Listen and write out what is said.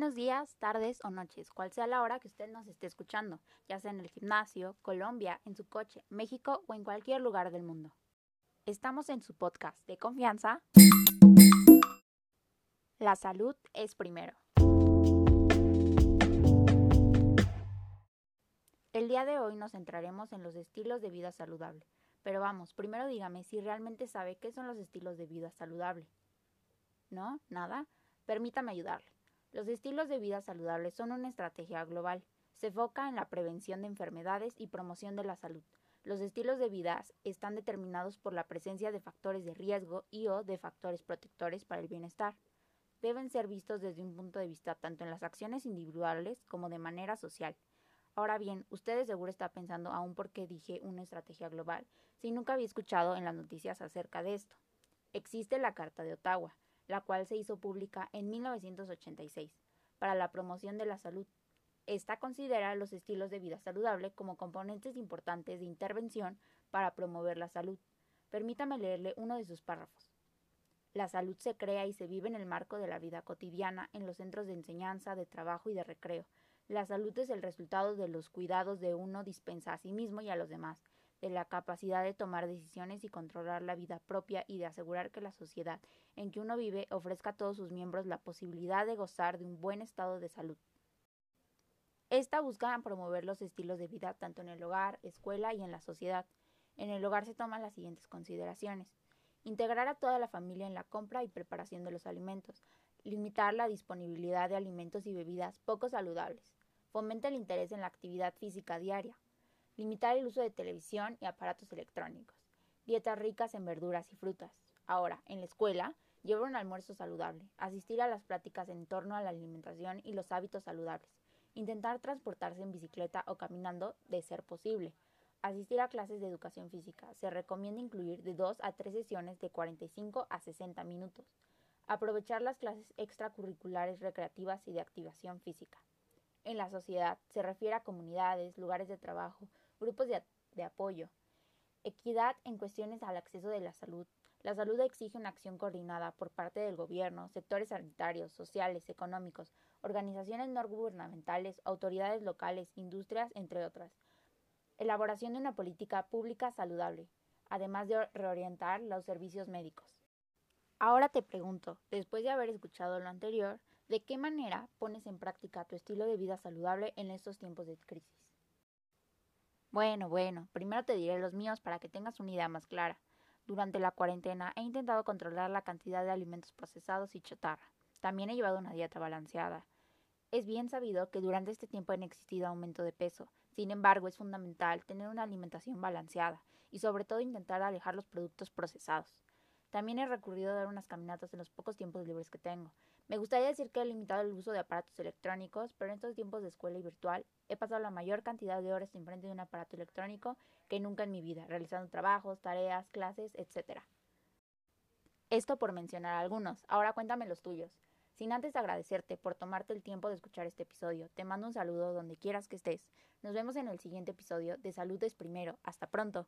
buenos días, tardes o noches, cual sea la hora que usted nos esté escuchando, ya sea en el gimnasio, Colombia, en su coche, México o en cualquier lugar del mundo. Estamos en su podcast de confianza. La salud es primero. El día de hoy nos centraremos en los estilos de vida saludable. Pero vamos, primero dígame si realmente sabe qué son los estilos de vida saludable. ¿No? ¿Nada? Permítame ayudarle. Los estilos de vida saludables son una estrategia global. Se enfoca en la prevención de enfermedades y promoción de la salud. Los estilos de vida están determinados por la presencia de factores de riesgo y o de factores protectores para el bienestar. Deben ser vistos desde un punto de vista tanto en las acciones individuales como de manera social. Ahora bien, usted de seguro está pensando aún por qué dije una estrategia global, si nunca había escuchado en las noticias acerca de esto. Existe la Carta de Ottawa, la cual se hizo pública en 1986 para la promoción de la salud. Esta considera los estilos de vida saludable como componentes importantes de intervención para promover la salud. Permítame leerle uno de sus párrafos. La salud se crea y se vive en el marco de la vida cotidiana en los centros de enseñanza, de trabajo y de recreo. La salud es el resultado de los cuidados de uno dispensa a sí mismo y a los demás, de la capacidad de tomar decisiones y controlar la vida propia y de asegurar que la sociedad en que uno vive ofrezca a todos sus miembros la posibilidad de gozar de un buen estado de salud. Esta busca promover los estilos de vida tanto en el hogar, escuela y en la sociedad. En el hogar se toman las siguientes consideraciones. Integrar a toda la familia en la compra y preparación de los alimentos. Limitar la disponibilidad de alimentos y bebidas poco saludables. Fomenta el interés en la actividad física diaria. Limitar el uso de televisión y aparatos electrónicos. Dietas ricas en verduras y frutas. Ahora, en la escuela, llevar un almuerzo saludable. Asistir a las pláticas en torno a la alimentación y los hábitos saludables. Intentar transportarse en bicicleta o caminando, de ser posible. Asistir a clases de educación física. Se recomienda incluir de 2 a 3 sesiones de 45 a 60 minutos. Aprovechar las clases extracurriculares recreativas y de activación física. En la sociedad se refiere a comunidades, lugares de trabajo, grupos de, de apoyo, equidad en cuestiones al acceso de la salud. La salud exige una acción coordinada por parte del gobierno, sectores sanitarios, sociales, económicos, organizaciones no gubernamentales, autoridades locales, industrias, entre otras. Elaboración de una política pública saludable, además de reorientar los servicios médicos. Ahora te pregunto, después de haber escuchado lo anterior, ¿de qué manera pones en práctica tu estilo de vida saludable en estos tiempos de crisis? Bueno, bueno, primero te diré los míos para que tengas una idea más clara. Durante la cuarentena he intentado controlar la cantidad de alimentos procesados y chatarra. También he llevado una dieta balanceada. Es bien sabido que durante este tiempo han existido aumento de peso. Sin embargo, es fundamental tener una alimentación balanceada y sobre todo intentar alejar los productos procesados. También he recurrido a dar unas caminatas en los pocos tiempos libres que tengo. Me gustaría decir que he limitado el uso de aparatos electrónicos, pero en estos tiempos de escuela y virtual he pasado la mayor cantidad de horas enfrente de un aparato electrónico que nunca en mi vida, realizando trabajos, tareas, clases, etc. Esto por mencionar algunos. Ahora cuéntame los tuyos. Sin antes agradecerte por tomarte el tiempo de escuchar este episodio, te mando un saludo donde quieras que estés. Nos vemos en el siguiente episodio de Salud es Primero. Hasta pronto.